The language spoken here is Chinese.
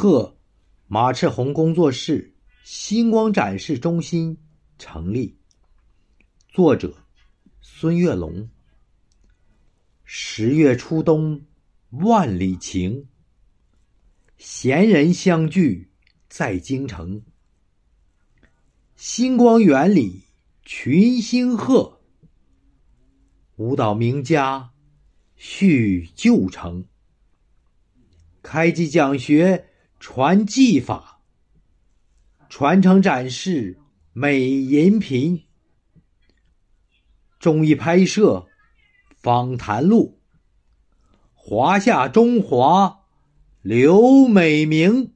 贺马赤红工作室星光展示中心成立。作者：孙月龙。十月初冬，万里晴。闲人相聚在京城。星光园里群星贺，舞蹈名家叙旧城。开机讲学传技法，传承展示美银频。综艺拍摄访谈录，华夏中华刘美名。